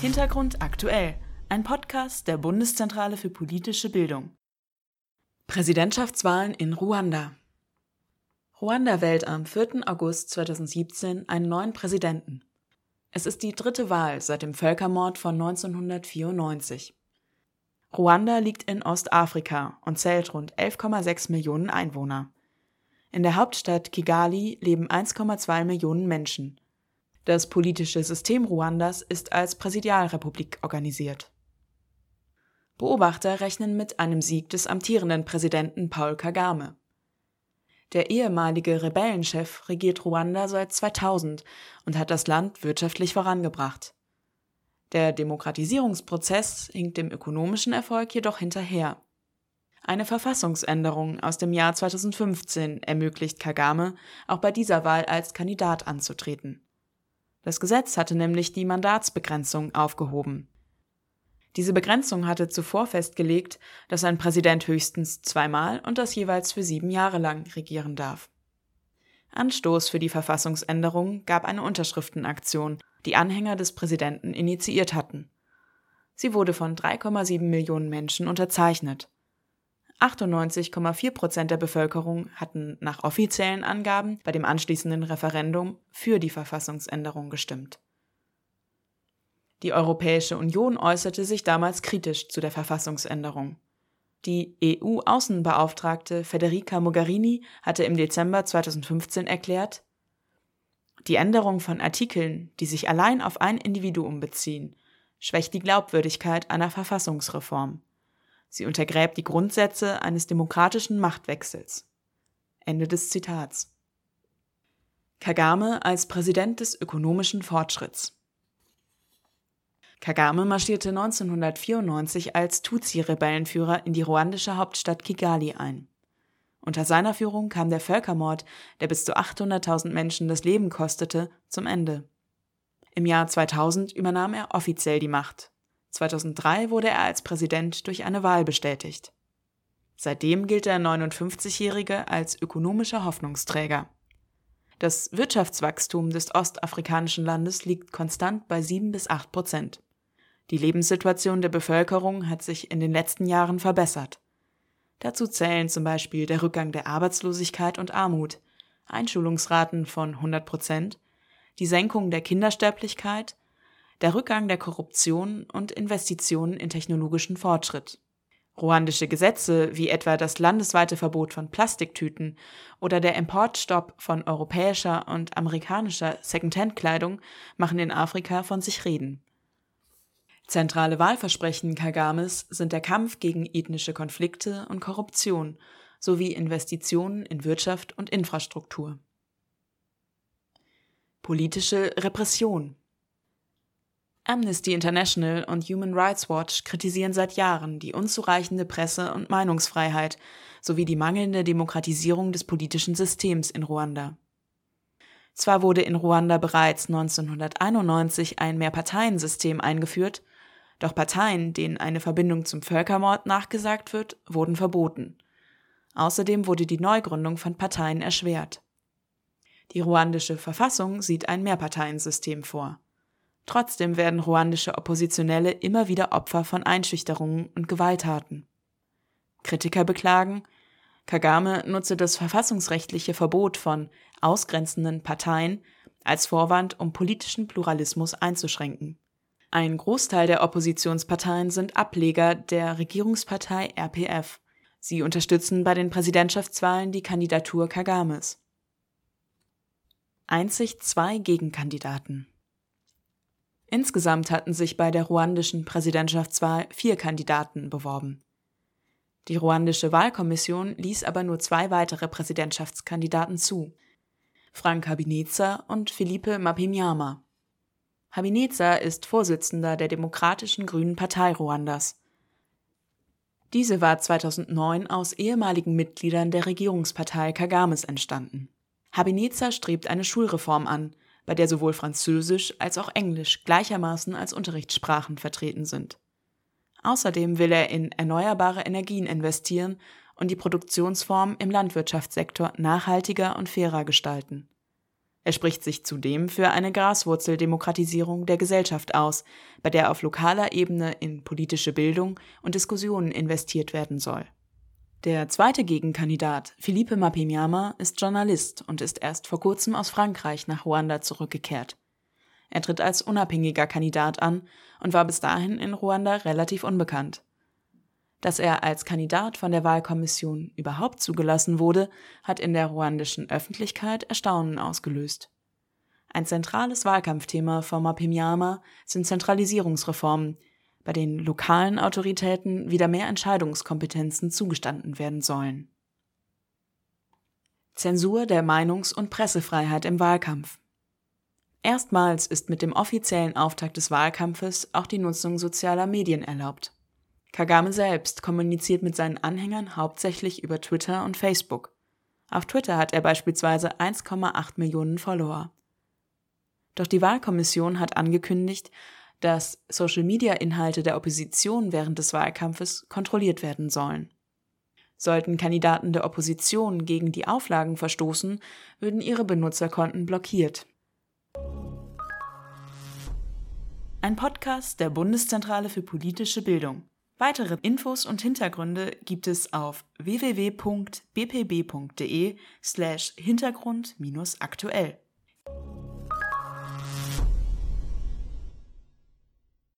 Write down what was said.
Hintergrund aktuell. Ein Podcast der Bundeszentrale für politische Bildung. Präsidentschaftswahlen in Ruanda. Ruanda wählt am 4. August 2017 einen neuen Präsidenten. Es ist die dritte Wahl seit dem Völkermord von 1994. Ruanda liegt in Ostafrika und zählt rund 11,6 Millionen Einwohner. In der Hauptstadt Kigali leben 1,2 Millionen Menschen. Das politische System Ruandas ist als Präsidialrepublik organisiert. Beobachter rechnen mit einem Sieg des amtierenden Präsidenten Paul Kagame. Der ehemalige Rebellenchef regiert Ruanda seit 2000 und hat das Land wirtschaftlich vorangebracht. Der Demokratisierungsprozess hinkt dem ökonomischen Erfolg jedoch hinterher. Eine Verfassungsänderung aus dem Jahr 2015 ermöglicht Kagame, auch bei dieser Wahl als Kandidat anzutreten. Das Gesetz hatte nämlich die Mandatsbegrenzung aufgehoben. Diese Begrenzung hatte zuvor festgelegt, dass ein Präsident höchstens zweimal und das jeweils für sieben Jahre lang regieren darf. Anstoß für die Verfassungsänderung gab eine Unterschriftenaktion, die Anhänger des Präsidenten initiiert hatten. Sie wurde von 3,7 Millionen Menschen unterzeichnet. 98,4 Prozent der Bevölkerung hatten nach offiziellen Angaben bei dem anschließenden Referendum für die Verfassungsänderung gestimmt. Die Europäische Union äußerte sich damals kritisch zu der Verfassungsänderung. Die EU-Außenbeauftragte Federica Mogherini hatte im Dezember 2015 erklärt, die Änderung von Artikeln, die sich allein auf ein Individuum beziehen, schwächt die Glaubwürdigkeit einer Verfassungsreform. Sie untergräbt die Grundsätze eines demokratischen Machtwechsels. Ende des Zitats. Kagame als Präsident des ökonomischen Fortschritts. Kagame marschierte 1994 als Tutsi-Rebellenführer in die ruandische Hauptstadt Kigali ein. Unter seiner Führung kam der Völkermord, der bis zu 800.000 Menschen das Leben kostete, zum Ende. Im Jahr 2000 übernahm er offiziell die Macht. 2003 wurde er als Präsident durch eine Wahl bestätigt. Seitdem gilt der 59-Jährige als ökonomischer Hoffnungsträger. Das Wirtschaftswachstum des ostafrikanischen Landes liegt konstant bei 7 bis 8 Prozent. Die Lebenssituation der Bevölkerung hat sich in den letzten Jahren verbessert. Dazu zählen zum Beispiel der Rückgang der Arbeitslosigkeit und Armut, Einschulungsraten von 100 Prozent, die Senkung der Kindersterblichkeit der Rückgang der Korruption und Investitionen in technologischen Fortschritt. Ruandische Gesetze, wie etwa das landesweite Verbot von Plastiktüten oder der Importstopp von europäischer und amerikanischer Secondhand-Kleidung, machen in Afrika von sich reden. Zentrale Wahlversprechen Kagames sind der Kampf gegen ethnische Konflikte und Korruption sowie Investitionen in Wirtschaft und Infrastruktur. Politische Repression Amnesty International und Human Rights Watch kritisieren seit Jahren die unzureichende Presse- und Meinungsfreiheit sowie die mangelnde Demokratisierung des politischen Systems in Ruanda. Zwar wurde in Ruanda bereits 1991 ein Mehrparteiensystem eingeführt, doch Parteien, denen eine Verbindung zum Völkermord nachgesagt wird, wurden verboten. Außerdem wurde die Neugründung von Parteien erschwert. Die ruandische Verfassung sieht ein Mehrparteiensystem vor. Trotzdem werden ruandische Oppositionelle immer wieder Opfer von Einschüchterungen und Gewalttaten. Kritiker beklagen, Kagame nutze das verfassungsrechtliche Verbot von ausgrenzenden Parteien als Vorwand, um politischen Pluralismus einzuschränken. Ein Großteil der Oppositionsparteien sind Ableger der Regierungspartei RPF. Sie unterstützen bei den Präsidentschaftswahlen die Kandidatur Kagames. Einzig zwei Gegenkandidaten. Insgesamt hatten sich bei der ruandischen Präsidentschaftswahl vier Kandidaten beworben. Die ruandische Wahlkommission ließ aber nur zwei weitere Präsidentschaftskandidaten zu, Frank Habineza und Philippe Mapimyama. Habineza ist Vorsitzender der Demokratischen Grünen Partei Ruandas. Diese war 2009 aus ehemaligen Mitgliedern der Regierungspartei Kagames entstanden. Habineza strebt eine Schulreform an, bei der sowohl Französisch als auch Englisch gleichermaßen als Unterrichtssprachen vertreten sind. Außerdem will er in erneuerbare Energien investieren und die Produktionsform im Landwirtschaftssektor nachhaltiger und fairer gestalten. Er spricht sich zudem für eine Graswurzeldemokratisierung der Gesellschaft aus, bei der auf lokaler Ebene in politische Bildung und Diskussionen investiert werden soll. Der zweite Gegenkandidat, Philippe Mapimyama, ist Journalist und ist erst vor kurzem aus Frankreich nach Ruanda zurückgekehrt. Er tritt als unabhängiger Kandidat an und war bis dahin in Ruanda relativ unbekannt. Dass er als Kandidat von der Wahlkommission überhaupt zugelassen wurde, hat in der ruandischen Öffentlichkeit Erstaunen ausgelöst. Ein zentrales Wahlkampfthema von Mapimyama sind Zentralisierungsreformen, bei denen lokalen Autoritäten wieder mehr Entscheidungskompetenzen zugestanden werden sollen. Zensur der Meinungs- und Pressefreiheit im Wahlkampf. Erstmals ist mit dem offiziellen Auftakt des Wahlkampfes auch die Nutzung sozialer Medien erlaubt. Kagame selbst kommuniziert mit seinen Anhängern hauptsächlich über Twitter und Facebook. Auf Twitter hat er beispielsweise 1,8 Millionen Follower. Doch die Wahlkommission hat angekündigt, dass Social-Media-Inhalte der Opposition während des Wahlkampfes kontrolliert werden sollen. Sollten Kandidaten der Opposition gegen die Auflagen verstoßen, würden ihre Benutzerkonten blockiert. Ein Podcast der Bundeszentrale für politische Bildung. Weitere Infos und Hintergründe gibt es auf www.bpb.de slash Hintergrund-aktuell.